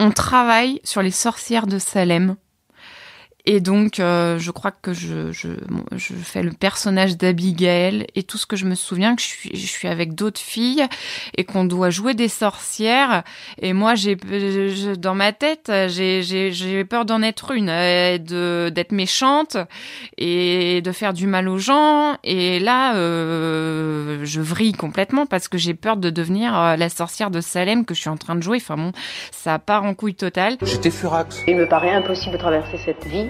on travaille sur les sorcières de Salem. Et donc, euh, je crois que je, je, je fais le personnage d'Abigail et tout ce que je me souviens, que je suis, je suis avec d'autres filles et qu'on doit jouer des sorcières. Et moi, j'ai, dans ma tête, j'ai, j'ai, j'ai peur d'en être une, euh, de, d'être méchante et de faire du mal aux gens. Et là, euh, je vrille complètement parce que j'ai peur de devenir euh, la sorcière de Salem que je suis en train de jouer. Enfin bon, ça part en couille totale. J'étais furax. Il me paraît impossible de traverser cette vie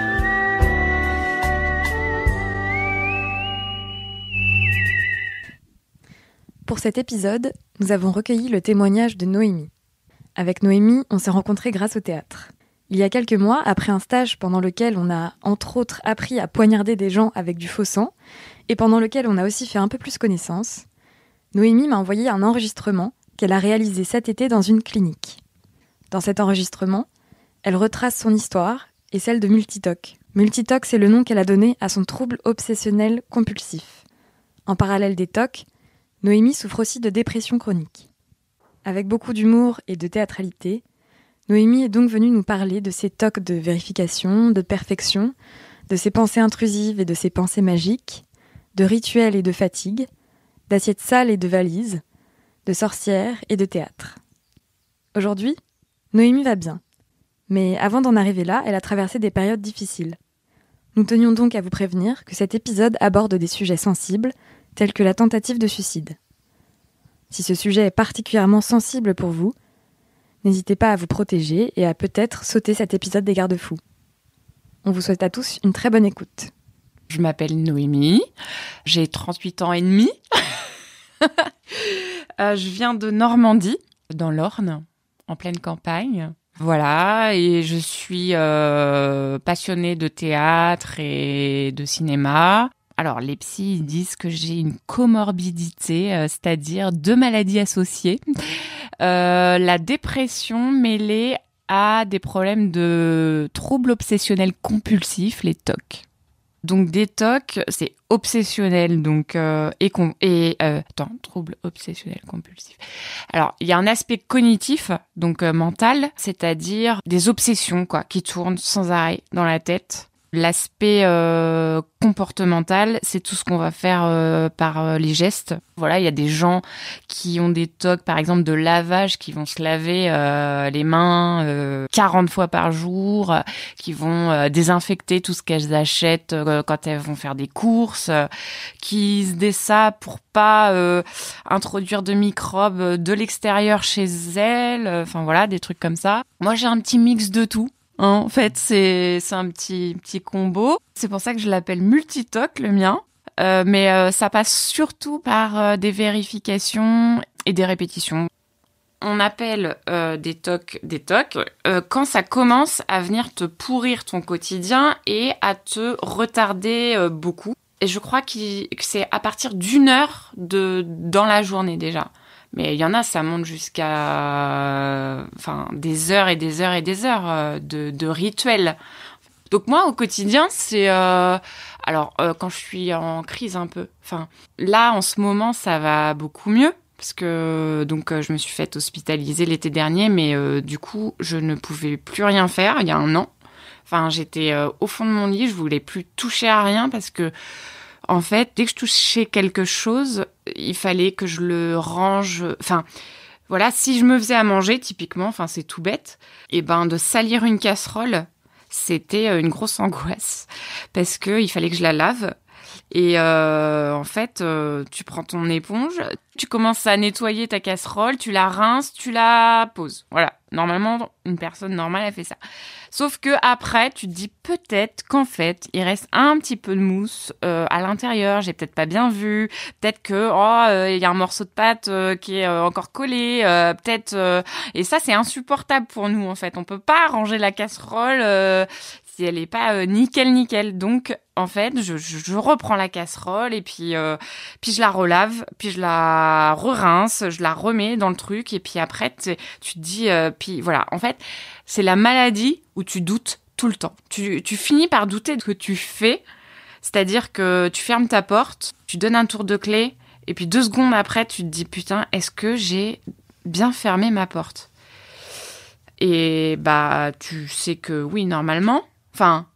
Pour cet épisode, nous avons recueilli le témoignage de Noémie. Avec Noémie, on s'est rencontrés grâce au théâtre. Il y a quelques mois, après un stage pendant lequel on a entre autres appris à poignarder des gens avec du faux sang, et pendant lequel on a aussi fait un peu plus connaissance, Noémie m'a envoyé un enregistrement qu'elle a réalisé cet été dans une clinique. Dans cet enregistrement, elle retrace son histoire et celle de Multitoc. Multitoc, c'est le nom qu'elle a donné à son trouble obsessionnel compulsif. En parallèle des TOC, Noémie souffre aussi de dépression chronique. Avec beaucoup d'humour et de théâtralité, Noémie est donc venue nous parler de ses tocs de vérification, de perfection, de ses pensées intrusives et de ses pensées magiques, de rituels et de fatigue, d'assiettes sales et de valises, de sorcières et de théâtre. Aujourd'hui, Noémie va bien. Mais avant d'en arriver là, elle a traversé des périodes difficiles. Nous tenions donc à vous prévenir que cet épisode aborde des sujets sensibles, tels que la tentative de suicide. Si ce sujet est particulièrement sensible pour vous, n'hésitez pas à vous protéger et à peut-être sauter cet épisode des garde-fous. On vous souhaite à tous une très bonne écoute. Je m'appelle Noémie, j'ai 38 ans et demi. Euh, je viens de Normandie, dans l'Orne, en pleine campagne. Voilà, et je suis euh, passionnée de théâtre et de cinéma. Alors, les psys disent que j'ai une comorbidité, euh, c'est-à-dire deux maladies associées. Euh, la dépression mêlée à des problèmes de troubles obsessionnels compulsifs, les TOC. Donc des TOC, c'est obsessionnel, donc euh, et attends, trouble obsessionnel compulsif. Alors il y a un aspect cognitif, donc mental, c'est-à-dire des obsessions quoi, qui tournent sans arrêt dans la tête. L'aspect euh, comportemental, c'est tout ce qu'on va faire euh, par euh, les gestes. Voilà, il y a des gens qui ont des tocs, par exemple de lavage, qui vont se laver euh, les mains euh, 40 fois par jour, euh, qui vont euh, désinfecter tout ce qu'elles achètent euh, quand elles vont faire des courses, euh, qui se ça pour pas euh, introduire de microbes de l'extérieur chez elles. Enfin voilà, des trucs comme ça. Moi, j'ai un petit mix de tout. En fait, c'est un petit petit combo. C'est pour ça que je l'appelle multitoc le mien. Euh, mais euh, ça passe surtout par euh, des vérifications et des répétitions. On appelle des tocs des tocs quand ça commence à venir te pourrir ton quotidien et à te retarder beaucoup. Et je crois que c'est à partir d'une heure de dans la journée déjà. Mais il y en a, ça monte jusqu'à enfin des heures et des heures et des heures euh, de, de rituels. Donc moi au quotidien c'est euh, alors euh, quand je suis en crise un peu. Enfin là en ce moment ça va beaucoup mieux parce que donc euh, je me suis faite hospitaliser l'été dernier, mais euh, du coup je ne pouvais plus rien faire il y a un an. Enfin j'étais euh, au fond de mon lit, je voulais plus toucher à rien parce que en fait dès que je touchais quelque chose, il fallait que je le range. Enfin voilà, si je me faisais à manger typiquement, enfin c'est tout bête, et ben de salir une casserole, c'était euh, une grosse angoisse parce que il fallait que je la lave. Et euh, en fait, euh, tu prends ton éponge, tu commences à nettoyer ta casserole, tu la rinces, tu la poses. Voilà. Normalement, une personne normale, elle fait ça. Sauf que après, tu te dis peut-être qu'en fait, il reste un petit peu de mousse euh, à l'intérieur. J'ai peut-être pas bien vu. Peut-être que oh, euh, il y a un morceau de pâte euh, qui est euh, encore collé. peut-être. et ça, c'est insupportable pour nous en fait. On peut pas ranger la casserole si elle est pas euh, nickel nickel. Donc en fait, je, je, reprends la casserole et puis euh, puis je la relave, puis je la re-rince, je la remets dans le truc et puis après tu te dis euh, puis voilà. En fait, c'est la maladie où tu doutes tout le temps. Tu, tu finis par douter de ce que tu fais. C'est-à-dire que tu fermes ta porte, tu donnes un tour de clé, et puis deux secondes après, tu te dis putain, est-ce que j'ai bien fermé ma porte? Et bah, tu sais que oui, normalement. Enfin,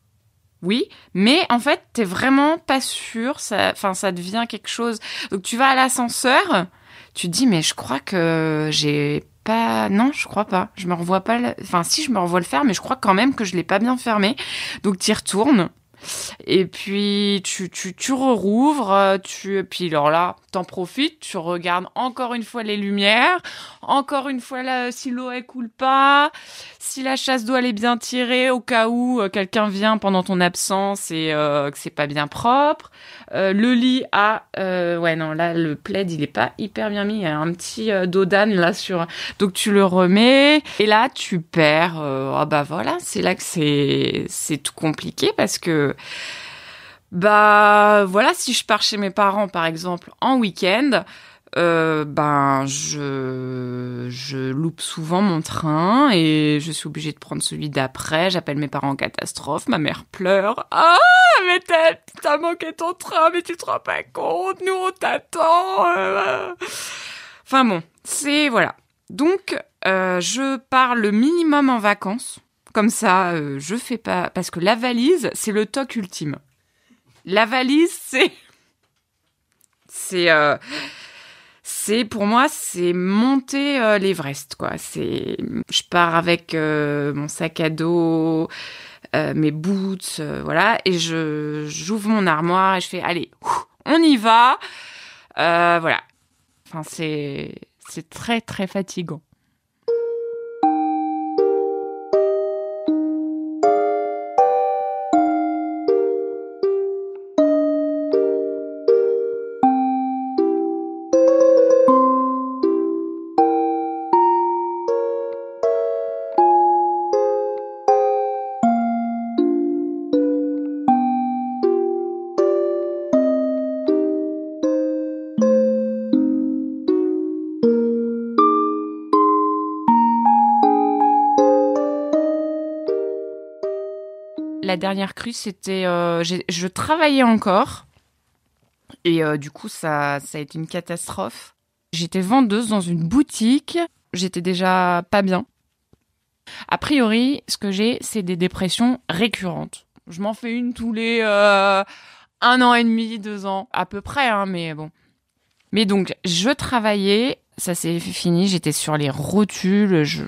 oui, mais en fait, t'es vraiment pas sûr. Ça, enfin, ça devient quelque chose. Donc, tu vas à l'ascenseur, tu te dis mais je crois que j'ai pas. Non, je crois pas. Je me revois pas. le- Enfin, si je me revois le faire, mais je crois quand même que je l'ai pas bien fermé. Donc, tu y retournes. Et puis tu, tu, tu rouvres, tu, puis alors là, t'en profites, tu regardes encore une fois les lumières, encore une fois là, si l'eau elle coule pas, si la chasse elle est bien tirée au cas où euh, quelqu'un vient pendant ton absence et euh, que c'est pas bien propre. Euh, le lit a, ouais non là le plaid il est pas hyper bien mis, il y a un petit dos là sur, donc tu le remets et là tu perds. ah bah voilà, c'est là que c'est c'est tout compliqué parce que bah voilà, si je pars chez mes parents par exemple en week-end, euh, ben je je loupe souvent mon train et je suis obligée de prendre celui d'après. J'appelle mes parents en catastrophe, ma mère pleure. Ah mais t'as manqué ton train, mais tu te rends pas compte, nous on t'attend. Enfin bon, c'est voilà. Donc euh, je pars le minimum en vacances. Comme ça, euh, je fais pas parce que la valise, c'est le toc ultime. La valise, c'est c'est c'est pour moi c'est monter euh, l'Everest quoi. C'est je pars avec euh, mon sac à dos, euh, mes boots, voilà, et je j'ouvre mon armoire et je fais allez, on y va, voilà. Enfin c'est très très fatigant. La dernière crue, c'était, euh, je travaillais encore et euh, du coup ça, ça a été une catastrophe. J'étais vendeuse dans une boutique, j'étais déjà pas bien. A priori, ce que j'ai, c'est des dépressions récurrentes. Je m'en fais une tous les euh, un an et demi, deux ans, à peu près, hein, mais bon. Mais donc, je travaillais, ça s'est fini, j'étais sur les rotules, je,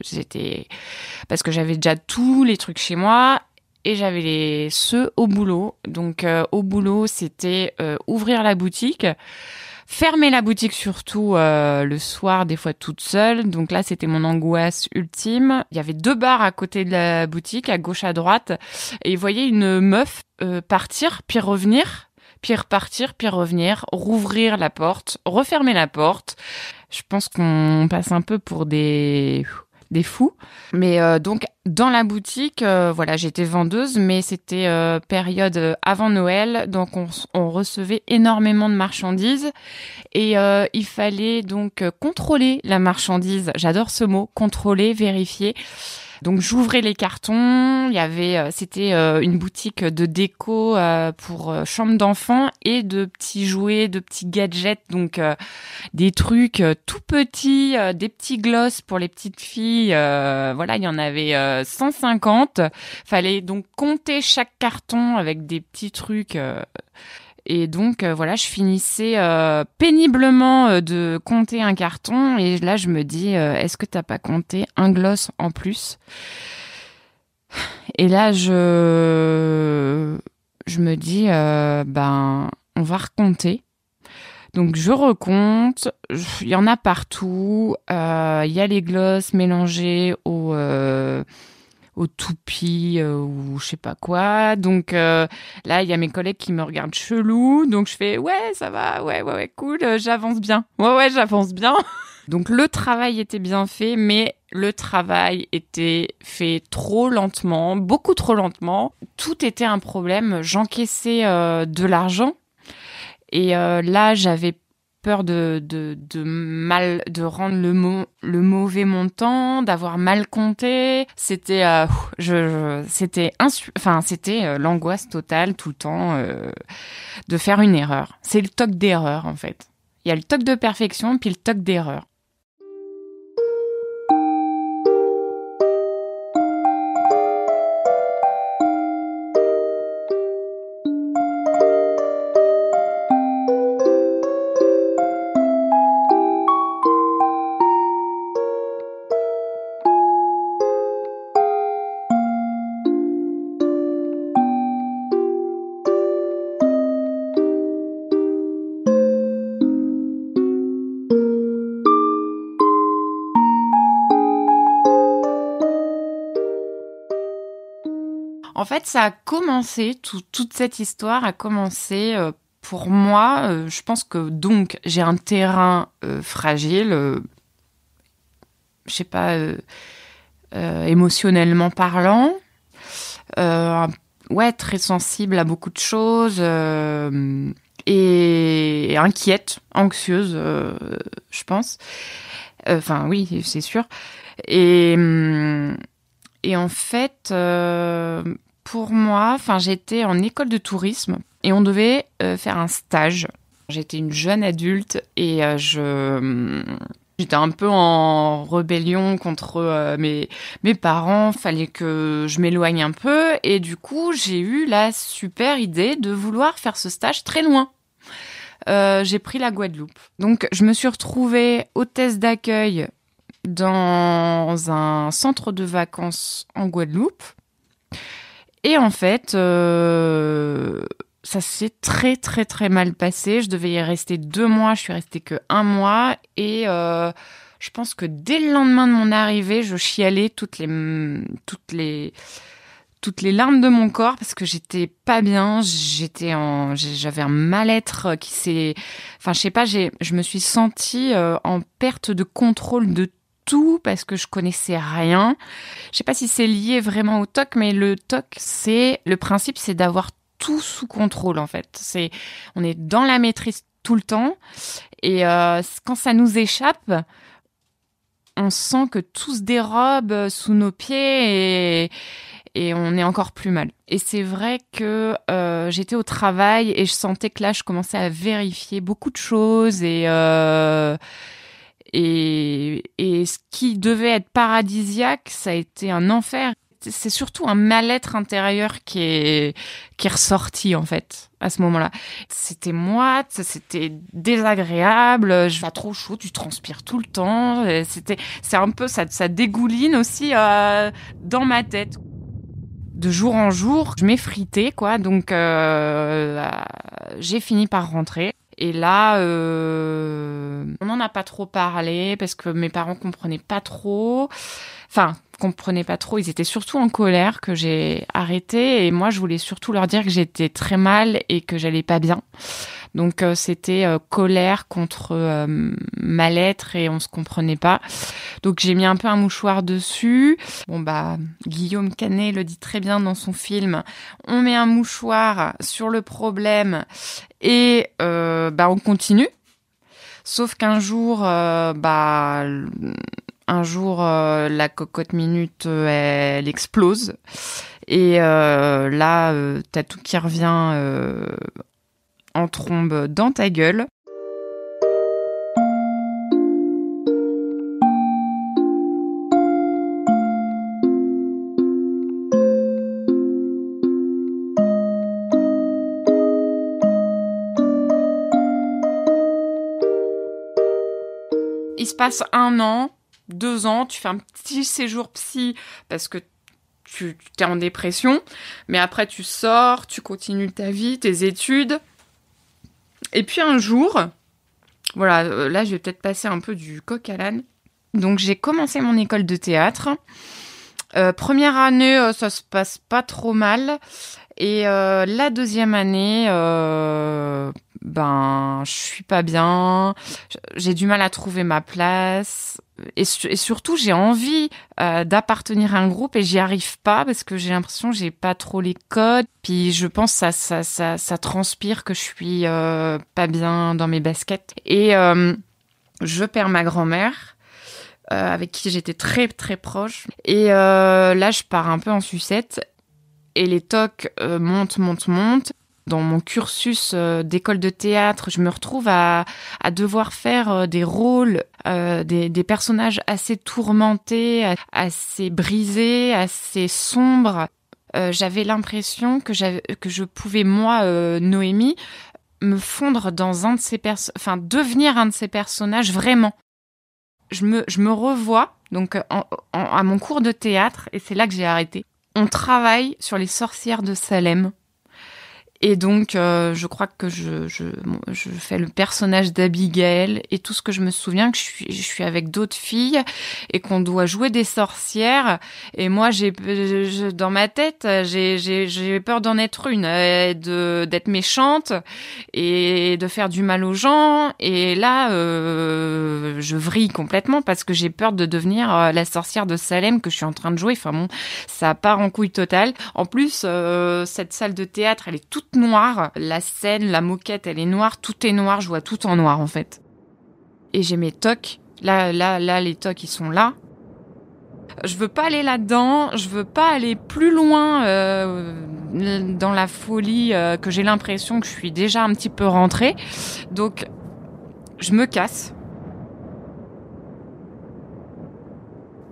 j'étais, parce que j'avais déjà tous les trucs chez moi et j'avais les ceux au boulot. Donc, euh, au boulot, c'était euh, ouvrir la boutique, fermer la boutique surtout euh, le soir, des fois toute seule. Donc là, c'était mon angoisse ultime. Il y avait deux bars à côté de la boutique, à gauche, à droite, et vous voyez une meuf partir puis revenir puis repartir, puis revenir, rouvrir la porte, refermer la porte. Je pense qu'on passe un peu pour des des fous. Mais euh, donc dans la boutique, euh, voilà, j'étais vendeuse, mais c'était euh, période euh, avant Noël, donc on, on recevait énormément de marchandises et il fallait donc contrôler la marchandise. J'adore ce mot, contrôler, vérifier. Donc j'ouvrais les cartons, il y avait euh, c'était euh, une boutique de déco euh, pour chambre d'enfants et de petits jouets, de petits gadgets donc des trucs tout petits, des petits gloss pour les petites filles, voilà, il y en avait euh, 150. Fallait donc compter chaque carton avec des petits trucs et donc euh, voilà, je finissais euh, péniblement euh, de compter un carton et là je me dis est-ce que t'as pas compté un gloss en plus? Et là je je me dis ben on va recompter. Donc je recompte, il y en a partout. Il y a les glosses mélangées au euh, au toupie euh, ou je sais pas quoi. Donc euh, là, il y a mes collègues qui me regardent chelou. Donc je fais ouais, ça va, ouais, ouais, ouais, cool, euh, j'avance bien. Ouais, ouais, j'avance bien. Donc le travail était bien fait, mais le travail était fait trop lentement, beaucoup trop lentement. Tout était un problème. J'encaissais euh, de l'argent et là j'avais peur de, de, de mal de rendre le mo- le mauvais montant, d'avoir mal compté. C'était euh, je, je- c'était enfin c'était euh, l'angoisse totale tout le temps euh, de faire une erreur. C'est le toc d'erreur en fait. Il y a le toc de perfection puis le toc d'erreur. En fait, ça a commencé, tout- toute cette histoire a commencé euh, pour moi. euh, je pense que donc j'ai un terrain euh, fragile, je sais pas, émotionnellement parlant, ouais, très sensible à beaucoup de choses euh, et inquiète, anxieuse, je pense. Enfin, oui, c'est sûr. Et hum, et en fait, euh, pour moi, j'étais en école de tourisme et on devait euh, faire un stage. J'étais une jeune adulte et euh, je j'étais un peu en rébellion contre mes mes parents. Fallait que je m'éloigne un peu et du coup, j'ai eu la super idée de vouloir faire ce stage très loin. J'ai pris la Guadeloupe. Donc, je me suis retrouvée hôtesse d'accueil dans un centre de vacances en Guadeloupe. Et en fait, euh, ça s'est très très très mal passé. Je devais y rester deux mois, je suis restée que un mois. Et euh, je pense que dès le lendemain de mon arrivée, je chialais toutes les toutes les toutes les larmes de mon corps parce que j'étais pas bien, j'étais en j'avais un mal-être qui s'est enfin je sais pas, j'ai je me suis sentie euh, en perte de contrôle de tout parce que je connaissais rien. Je sais pas si c'est lié vraiment au TOC mais le TOC c'est le principe c'est d'avoir tout sous contrôle en fait. C'est on est dans la maîtrise tout le temps et euh, quand ça nous échappe, on sent que tout se dérobe sous nos pieds et on est encore plus mal. Et c'est vrai que euh, j'étais au travail et je sentais que là, je commençais à vérifier beaucoup de choses et euh, et, et ce qui devait être paradisiaque, ça a été un enfer. C'est surtout un mal-être intérieur qui est qui est ressorti en fait à ce moment-là. C'était moite, c'était désagréable. Je trop chaud, tu transpires tout le temps. C'était c'est un peu ça ça dégouline aussi euh, dans ma tête de jour en jour, je m'effritais, quoi. Donc, euh, j'ai fini par rentrer. Et là, euh, on n'en a pas trop parlé parce que mes parents comprenaient pas trop. Enfin, comprenaient pas trop. Ils étaient surtout en colère que j'ai arrêté. Et moi, je voulais surtout leur dire que j'étais très mal et que j'allais pas bien. Donc euh, c'était euh, colère contre euh, mal-être et on se comprenait pas. Donc j'ai mis un peu un mouchoir dessus. Bon bah Guillaume Canet le dit très bien dans son film. On met un mouchoir sur le problème et bah on continue. Sauf qu'un jour bah un jour la cocotte minute elle explose et là t'as tout qui revient en trombe dans ta gueule. Il se passe un an, deux ans, tu fais un petit séjour psy parce que tu es en dépression, mais après tu sors, tu continues ta vie, tes études. Et puis un jour, voilà, euh, là, je vais peut-être passer un peu du coq à l'âne. Donc, j'ai commencé mon école de théâtre. Euh, première année, euh, ça se passe pas trop mal. Et la deuxième année, ben, je suis pas bien. J'ai du mal à trouver ma place. Et, su- et surtout, j'ai envie euh, d'appartenir à un groupe et j'y arrive pas parce que j'ai l'impression que j'ai pas trop les codes. Puis je pense ça, ça, ça, ça transpire que je suis euh, pas bien dans mes baskets. Et euh, je perds ma grand-mère. avec qui j'étais très très proche et là je pars un peu en sucette et les tocs montent, montent, montent. Dans mon cursus euh, d'école de théâtre, je me retrouve à, devoir faire euh, des rôles, euh, des, personnages assez tourmentés, assez brisés, assez sombres. J'avais l'impression que, je pouvais, moi, Noémie, me fondre dans un de ces personnages, enfin, devenir un de ces personnages vraiment. Je me, je me revois, donc, en- en- à mon cours de théâtre, et c'est là que j'ai arrêté on travaille sur les sorcières de Salem. Et donc, euh, je crois que je, je, je fais le personnage d'Abigail et tout ce que je me souviens, que je suis, je suis avec d'autres filles et qu'on doit jouer des sorcières. Et moi, j'ai, dans ma tête, j'ai, peur d'en être une, euh, d'être méchante et de faire du mal aux gens. Et là, euh, je vrille complètement parce que j'ai peur de devenir euh, la sorcière de Salem que je suis en train de jouer. Enfin bon, ça part en couille totale. En plus, euh, cette salle de théâtre, elle est toute noire. La scène, la moquette, elle est noire. Tout est noir. Je vois tout en noir en fait. Et j'ai mes tocs. Là, là, là, les tocs, ils sont là. Je veux pas aller là-dedans. Je veux pas aller plus loin euh, dans la folie euh, que j'ai l'impression que je suis déjà un petit peu rentrée. Donc, je me casse.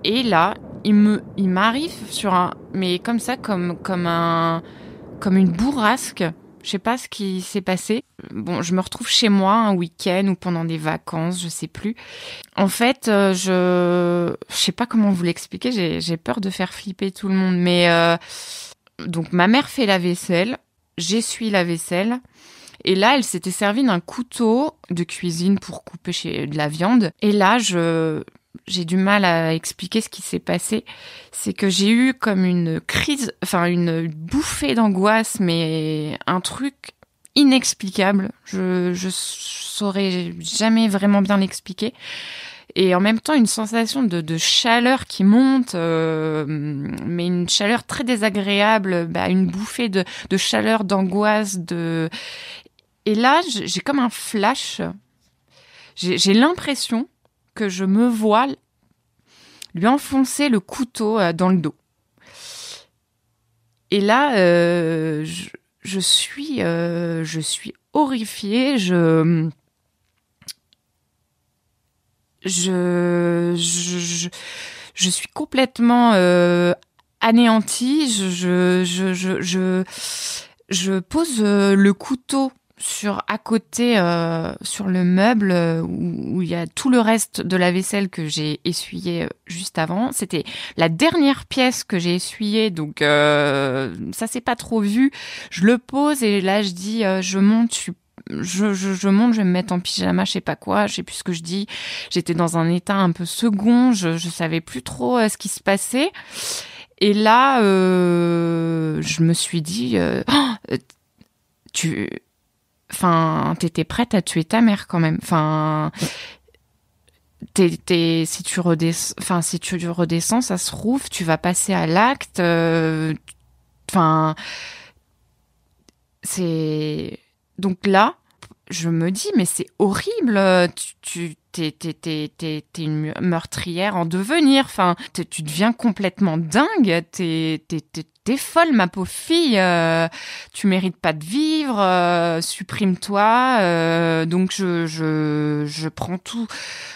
Et là, il il m'arrive sur un, mais comme ça, comme, comme un, comme une bourrasque. Je sais pas ce qui s'est passé. Bon, je me retrouve chez moi un week-end ou pendant des vacances, je sais plus. En fait, euh, je, je sais pas comment vous l'expliquer. J'ai, peur de faire flipper tout le monde, mais euh, donc ma mère fait la vaisselle, j'essuie la vaisselle. Et là, elle s'était servie d'un couteau de cuisine pour couper chez de la viande. Et là, je, j'ai du mal à expliquer ce qui s'est passé. C'est que j'ai eu comme une crise, enfin une bouffée d'angoisse, mais un truc inexplicable. Je, je saurais jamais vraiment bien l'expliquer. Et en même temps, une sensation de, de chaleur qui monte, euh, mais une chaleur très désagréable, bah, une bouffée de, de chaleur, d'angoisse, de... Et là, j'ai comme un flash. J'ai j'ai l'impression que je me vois lui enfoncer le couteau euh, dans le dos. Et là, euh, je, suis, euh, je suis horrifiée. Je, je, je, suis complètement anéantie. Je, je, je, pose le couteau sur à côté euh, sur le meuble euh, où, où il y a tout le reste de la vaisselle que j'ai essuyé euh, juste avant. C'était la dernière pièce que j'ai essuyée, donc euh, ça s'est pas trop vu. Je le pose et là je dis euh, je monte, je je, je, je monte, je vais me mettre en pyjama, je sais pas quoi, je sais plus ce que je dis. J'étais dans un état un peu second, je, je savais plus trop euh, ce qui se passait. Et là, euh, je me suis dit, euh, tu, enfin, t'étais prête à tuer ta mère quand même. Enfin, t'es, si tu redescends, enfin, si tu redescends, ça se trouve, tu vas passer à l'acte. euh, Enfin, c'est donc là, je me dis, mais c'est horrible. Tu t'es, t'es, une meurtrière en devenir. Enfin, tu deviens complètement dingue. T'es, t'es, folle, ma pauvre fille. Euh, tu mérites pas de vivre. euh, supprime-toi. Euh, donc je, je, je prends tout.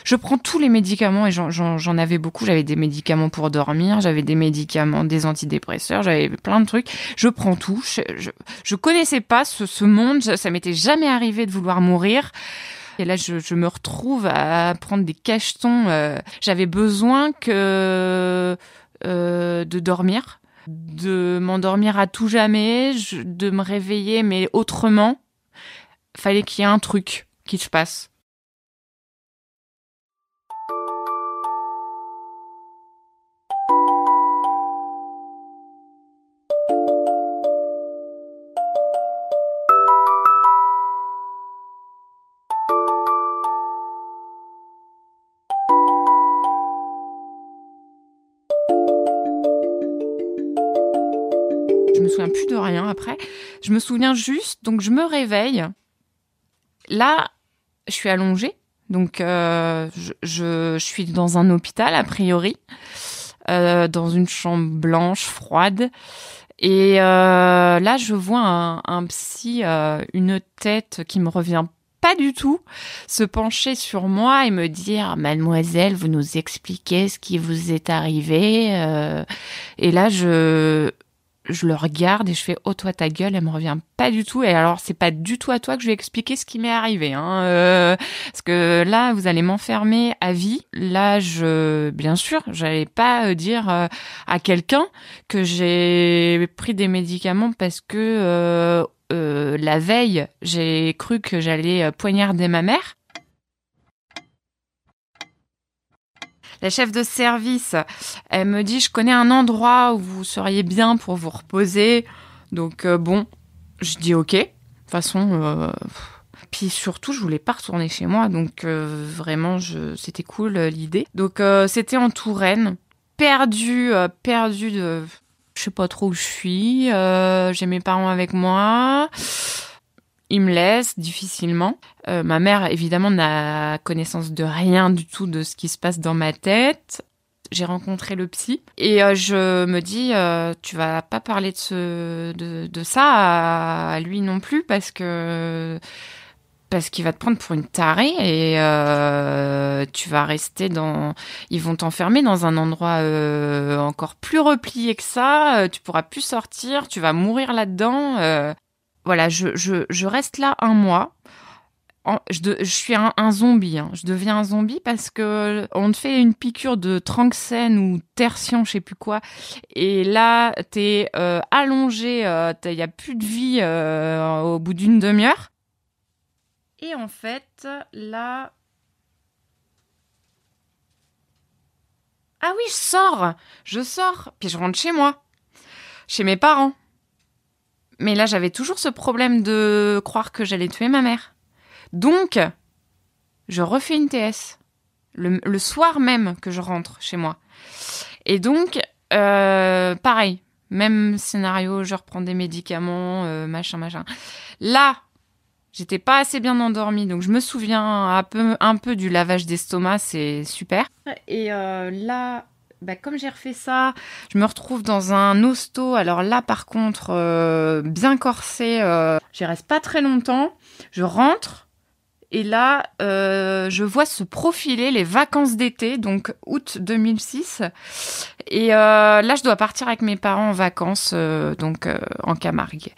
Je prends tous les médicaments et j'en avais beaucoup. J'avais des médicaments pour dormir. J'avais des médicaments, des antidépresseurs. J'avais plein de trucs. Je prends tout. Je, je, je connaissais pas ce, ce monde. Ça m'était jamais arrivé de vouloir mourir. Et là, je, je me retrouve à prendre des cachetons. euh, J'avais besoin que euh, de dormir, de m'endormir à tout jamais, je- de me réveiller, mais autrement. Fallait qu'il y ait un truc qui se passe. Souviens plus de rien après. Je me souviens juste, donc je me réveille. Là, je suis allongée, donc euh, je, suis dans un hôpital a priori, euh, dans une chambre blanche froide. Et euh, là, je vois un, psy, une tête qui me revient pas du tout, se pencher sur moi et me dire Mademoiselle, vous nous expliquez ce qui vous est arrivé. et là, je je le regarde et je fais oh toi ta gueule elle me revient pas du tout. Et alors c'est pas du tout à toi que je vais expliquer ce qui m'est arrivé hein. Euh, parce que là vous allez m'enfermer à vie. Là je bien sûr j'allais pas euh, dire euh, à quelqu'un que j'ai pris des médicaments parce que euh, euh, la veille j'ai cru que j'allais euh, poignarder ma mère La chef de service, elle me dit, je connais un endroit où vous seriez bien pour vous reposer. Donc euh, bon, je dis ok. De toute façon, euh, puis surtout, je voulais pas retourner chez moi, donc euh, vraiment, c'était cool l'idée. Donc c'était en Touraine, perdu, perdu de, je sais pas trop où je suis. j'ai mes parents avec moi. Ils me laissent difficilement. Euh, ma mère, évidemment, n'a connaissance de rien du tout de ce qui se passe dans ma tête. J'ai rencontré le psy et euh, je me dis, euh, tu vas pas parler de, ce, de, de ça à, lui non plus parce que parce qu'il va te prendre pour une tarée et tu vas rester dans. Ils vont t'enfermer dans un endroit encore plus replié que ça. Tu pourras plus sortir. Tu vas mourir là-dedans. Voilà, je, reste là un mois. Je, suis un, zombie. hein. Je deviens un zombie parce que on te fait une piqûre de tranxène ou tertian, je sais plus quoi. Et là, t'es euh, allongé. Il y a plus de vie euh, au bout d'une demi-heure. Et en fait, là. Ah oui, je sors Je sors, puis je rentre chez moi, chez mes parents. Mais là, j'avais toujours ce problème de croire que j'allais tuer ma mère. Donc, je refais une TS. Le, soir même que je rentre chez moi. Et donc, euh, pareil, même scénario, je reprends des médicaments, euh, machin, machin. Là, J'étais pas assez bien endormie, donc je me souviens un peu, un peu du lavage d'estomac, c'est super. Et euh, là, bah, comme j'ai refait ça, je me retrouve dans un hosto. Alors là, par contre, euh, bien corsé, euh, j'y reste pas très longtemps. Je rentre. Et là, euh, je vois se profiler les vacances d'été, donc août 2006. Et euh, là, je dois partir avec mes parents en vacances, donc en Camargue.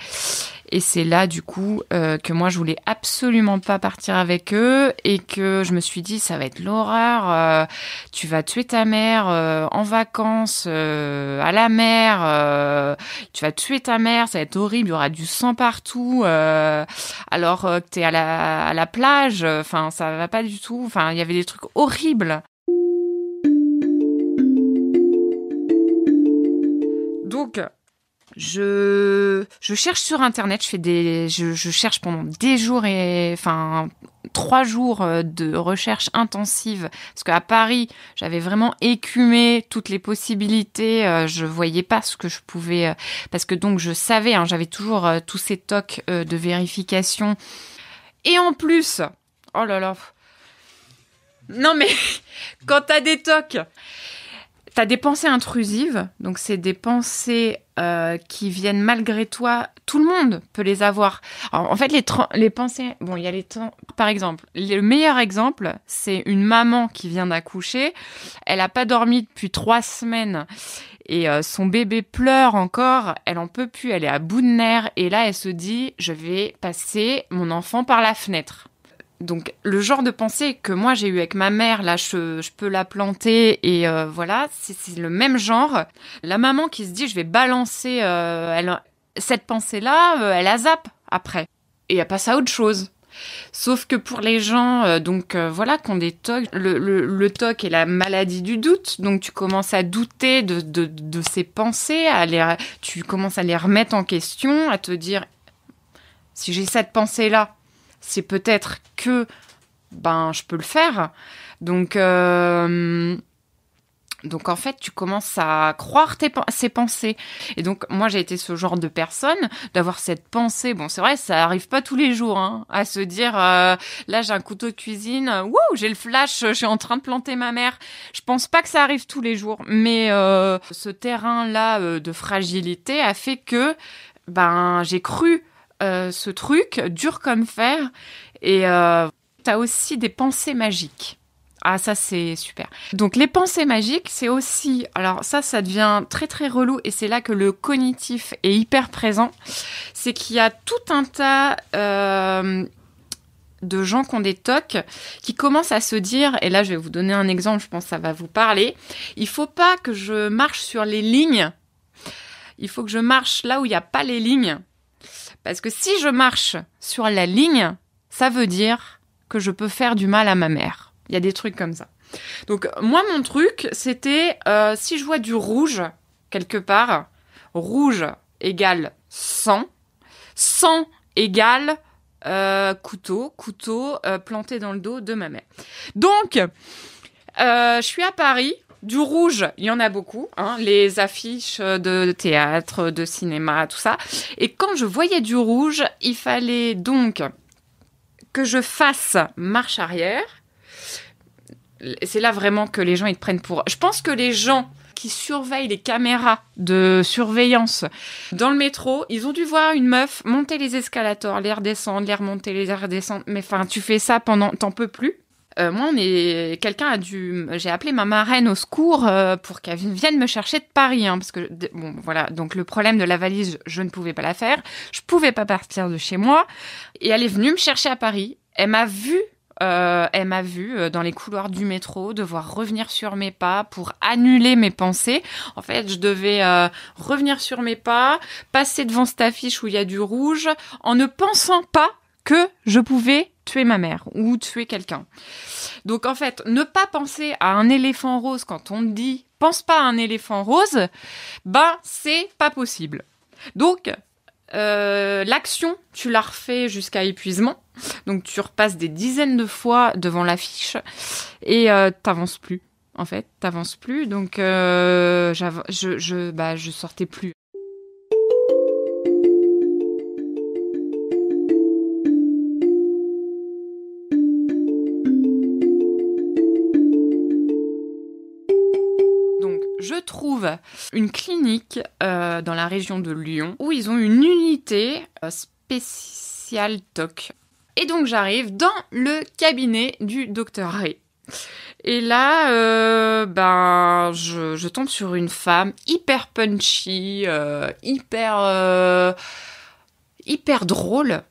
Et c'est là, du coup, euh, que moi, je voulais absolument pas partir avec eux et que je me suis dit, ça va être l'horreur. euh, tu vas tuer ta mère euh, en vacances, à la mer. tu vas tuer ta mère, ça va être horrible. Il y aura du sang partout. alors que t'es à la, à la plage. Enfin, ça va pas du tout. Enfin, il y avait des trucs horribles. Je, cherche sur internet, je fais des, je, cherche pendant des jours et, enfin, trois jours euh, de recherche intensive. Parce qu'à Paris, j'avais vraiment écumé toutes les possibilités. euh, je voyais pas ce que je pouvais, euh, parce que donc je savais, hein, j'avais toujours tous ces tocs de vérification. Et en plus, oh là là. Non mais, quand t'as des tocs, T'as des pensées intrusives, donc c'est des pensées euh, qui viennent malgré toi. Tout le monde peut les avoir. En fait, les, pensées, bon, il y a les temps. Par exemple, le meilleur exemple, c'est une maman qui vient d'accoucher. Elle a pas dormi depuis trois semaines et euh, son bébé pleure encore. Elle en peut plus. Elle est à bout de nerfs et là, elle se dit, je vais passer mon enfant par la fenêtre. Donc le genre de pensée que moi j'ai eu avec ma mère, là je, peux la planter et euh, voilà, c'est le même genre. La maman qui se dit je vais balancer euh, cette pensée-là, euh, elle a zappe après et elle passe à autre chose. Sauf que pour les gens, donc voilà, qui ont des tocs, le, toc est la maladie du doute, donc tu commences à douter de, de, de ces pensées, à les, tu commences à les remettre en question, à te dire si j'ai cette pensée-là, c'est peut-être que ben je peux le faire. Donc euh, Donc en fait, tu commences à croire tes pensées. Et donc moi, j'ai été ce genre de personne d'avoir cette pensée. Bon, c'est vrai, ça arrive pas tous les jours hein, à se dire euh, là j'ai un couteau de cuisine, wouh, j'ai le flash, je suis en train de planter ma mère. Je pense pas que ça arrive tous les jours, mais euh, ce terrain là de fragilité a fait que ben j'ai cru euh, ce truc dur comme fer et euh, t'as aussi des pensées magiques. Ah, ça, c'est super. Donc, les pensées magiques, c'est aussi. Alors, ça, ça devient très, très relou. Et c'est là que le cognitif est hyper présent. C'est qu'il y a tout un tas euh, de gens qui ont des tocs qui commencent à se dire. Et là, je vais vous donner un exemple, je pense que ça va vous parler. Il faut pas que je marche sur les lignes. Il faut que je marche là où il n'y a pas les lignes. Parce que si je marche sur la ligne, ça veut dire que je peux faire du mal à ma mère. Il y a des trucs comme ça. Donc moi mon truc c'était euh, si je vois du rouge quelque part, rouge égale 100, 100 égale euh, couteau, couteau euh, planté dans le dos de ma mère. Donc je suis à Paris. Du rouge, il y en a beaucoup, hein, les affiches de théâtre, de cinéma, tout ça. Et quand je voyais du rouge, il fallait donc que je fasse marche arrière, c'est là vraiment que les gens ils te prennent pour. Je pense que les gens qui surveillent les caméras de surveillance dans le métro, ils ont dû voir une meuf monter les escalators, les redescendre, les remonter, les redescendre. Mais enfin, tu fais ça pendant, t'en peux plus. Euh, moi, on est quelqu'un a dû. J'ai appelé ma marraine au secours euh, pour qu'elle vienne me chercher de Paris, hein, parce que bon, voilà. Donc le problème de la valise, je ne pouvais pas la faire. Je pouvais pas partir de chez moi, et elle est venue me chercher à Paris. Elle m'a vue euh, elle m'a vu euh, dans les couloirs du métro devoir revenir sur mes pas pour annuler mes pensées. En fait, je devais euh, revenir sur mes pas, passer devant cette affiche où il y a du rouge, en ne pensant pas que je pouvais tuer ma mère ou tuer quelqu'un. Donc en fait, ne pas penser à un éléphant rose quand on dit pense pas à un éléphant rose, ben c'est pas possible. Donc euh, l'action, tu la refais jusqu'à épuisement. Donc tu repasses des dizaines de fois devant l'affiche et euh, t'avances plus. En fait, t'avances plus. Donc euh, je, je, bah, je sortais plus. Je trouve une clinique euh, dans la région de Lyon où ils ont une unité euh, spéciale TOC. Et donc j'arrive dans le cabinet du docteur Ray. Et là, euh, ben, je, tombe sur une femme hyper punchy, hyper, hyper drôle.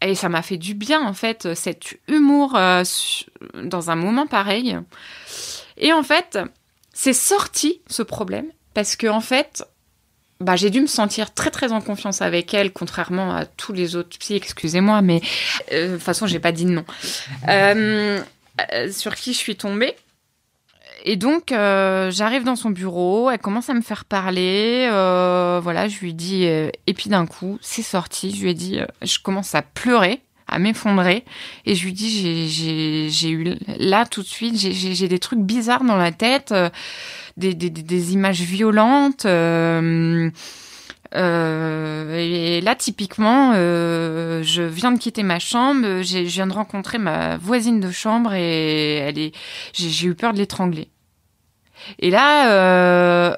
Et ça m'a fait du bien, en fait, cet humour dans un moment pareil. Et en fait, c'est sorti ce problème parce que en fait, bah, j'ai dû me sentir très très en confiance avec elle, contrairement à tous les autres psy, excusez-moi, mais euh, de toute façon, j'ai pas dit non. Euh, euh, sur qui je suis tombée. Et donc, euh, j'arrive dans son bureau, elle commence à me faire parler. Voilà, je lui dis, et puis d'un coup, c'est sorti. Je lui ai dit, je commence à pleurer à m'effondrer. Et je lui dis, j'ai eu là tout de suite, j'ai des trucs bizarres dans la tête, euh, des, des, des, images violentes. Euh, euh, et là, typiquement, euh, je viens de quitter ma chambre, je viens de rencontrer ma voisine de chambre et elle est, j'ai eu peur de l'étrangler. Et là, euh,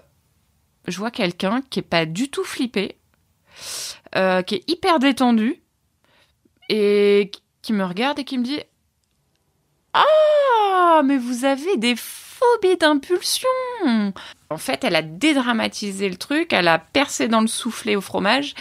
je vois quelqu'un qui est pas du tout flippé, euh, qui est hyper détendu, et qui me regarde et qui me dit Ah, mais vous avez des phobies d'impulsion En fait, elle a dédramatisé le truc, elle a percé dans le soufflet au fromage.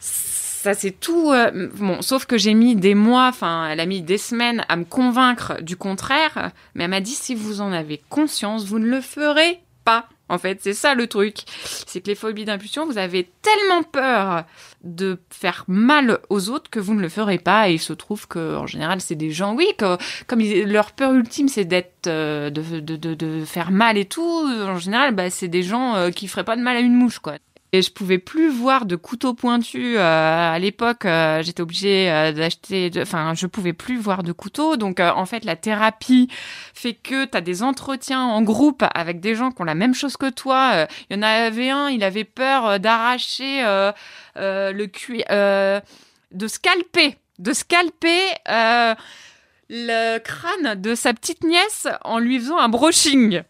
Ça, c'est tout. Euh, bon, sauf que j'ai mis des mois, enfin, elle a mis des semaines à me convaincre du contraire, mais elle m'a dit si vous en avez conscience, vous ne le ferez pas. En fait, c'est ça le truc. C'est que les phobies d'impulsion, vous avez tellement peur de faire mal aux autres que vous ne le ferez pas. Et il se trouve que, en général, c'est des gens, oui, que, comme leur peur ultime, c'est d'être, euh, de, de, de, de, faire mal et tout. En général, bah, c'est des gens euh, qui feraient pas de mal à une mouche, quoi. Et je pouvais plus voir de couteau pointu. Euh, à l'époque, euh, j'étais obligée euh, d'acheter. Enfin, je pouvais plus voir de couteau. Donc, en fait, la thérapie fait que tu as des entretiens en groupe avec des gens qui ont la même chose que toi. Il y en avait un, il avait peur d'arracher le cuir, de scalper, de scalper le crâne de sa petite nièce en lui faisant un brushing.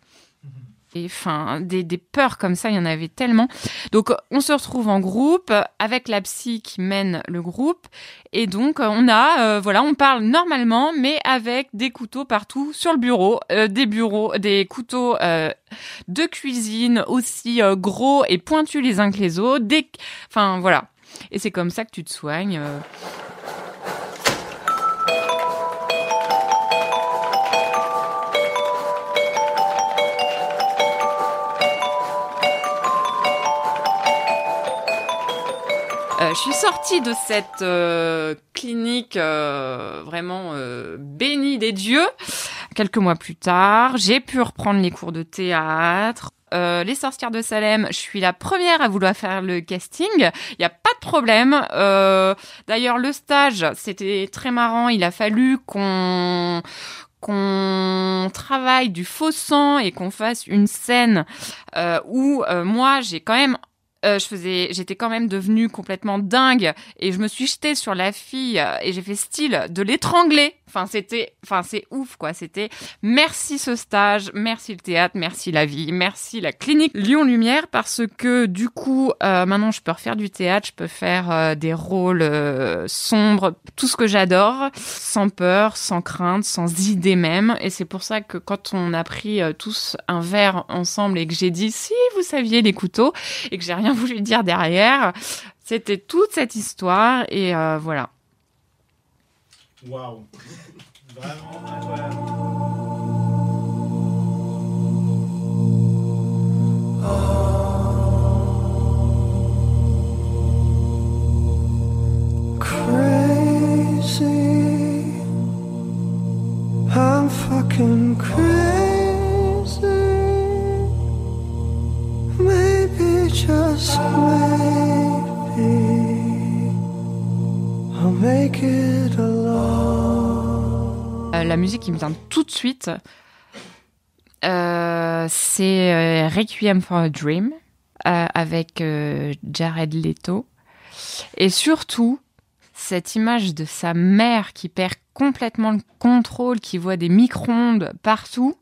Et enfin, des, peurs comme ça, il y en avait tellement. Donc, on se retrouve en groupe avec la psy qui mène le groupe. Et donc, on a, euh, voilà, on parle normalement, mais avec des couteaux partout sur le bureau, euh, des bureaux, des couteaux euh, de cuisine aussi gros et pointus les uns que les autres. Enfin, voilà. Et c'est comme ça que tu te soignes. Je suis sortie de cette euh, clinique euh, vraiment euh, bénie des dieux. Quelques mois plus tard, j'ai pu reprendre les cours de théâtre. Les sorcières de Salem, je suis la première à vouloir faire le casting. Il n'y a pas de problème. D'ailleurs, le stage, c'était très marrant. Il a fallu qu'on qu'on travaille du faux sang et qu'on fasse une scène où moi j'ai quand même euh, je faisais, j'étais quand même devenue complètement dingue et je me suis jetée sur la fille et j'ai fait style de l'étrangler. Enfin, c'était, enfin, c'est ouf, quoi. C'était merci ce stage, merci le théâtre, merci la vie, merci la clinique Lyon Lumière parce que du coup, euh, maintenant, je peux refaire du théâtre, je peux faire euh, des rôles euh, sombres, tout ce que j'adore, sans peur, sans crainte, sans idée même. Et c'est pour ça que quand on a pris euh, tous un verre ensemble et que j'ai dit si vous saviez les couteaux et que j'ai rien voulu dire derrière, c'était toute cette histoire et euh, voilà. Incroyable. crazy. I'm fucking crazy. Maybe just maybe I'll make it alone. Euh, la musique qui me vient tout de suite, euh, c'est euh, Requiem for a Dream avec Jared Leto. Et surtout, cette image de sa mère qui perd complètement le contrôle, qui voit des micro-ondes partout.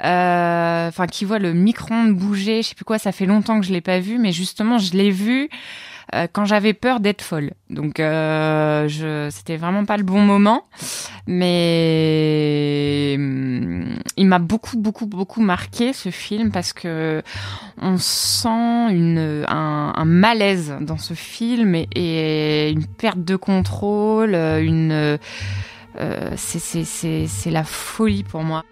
Enfin, qui voit le micro-ondes bouger. Je sais plus quoi, ça fait longtemps que je l'ai pas vu, mais justement, je l'ai vu euh, quand j'avais peur d'être folle. Donc, euh, c'était vraiment pas le bon moment, mais mm, il m'a beaucoup, beaucoup, beaucoup marqué ce film parce que on sent un, malaise dans ce film et, une perte de contrôle, euh, une, c'est la folie pour moi.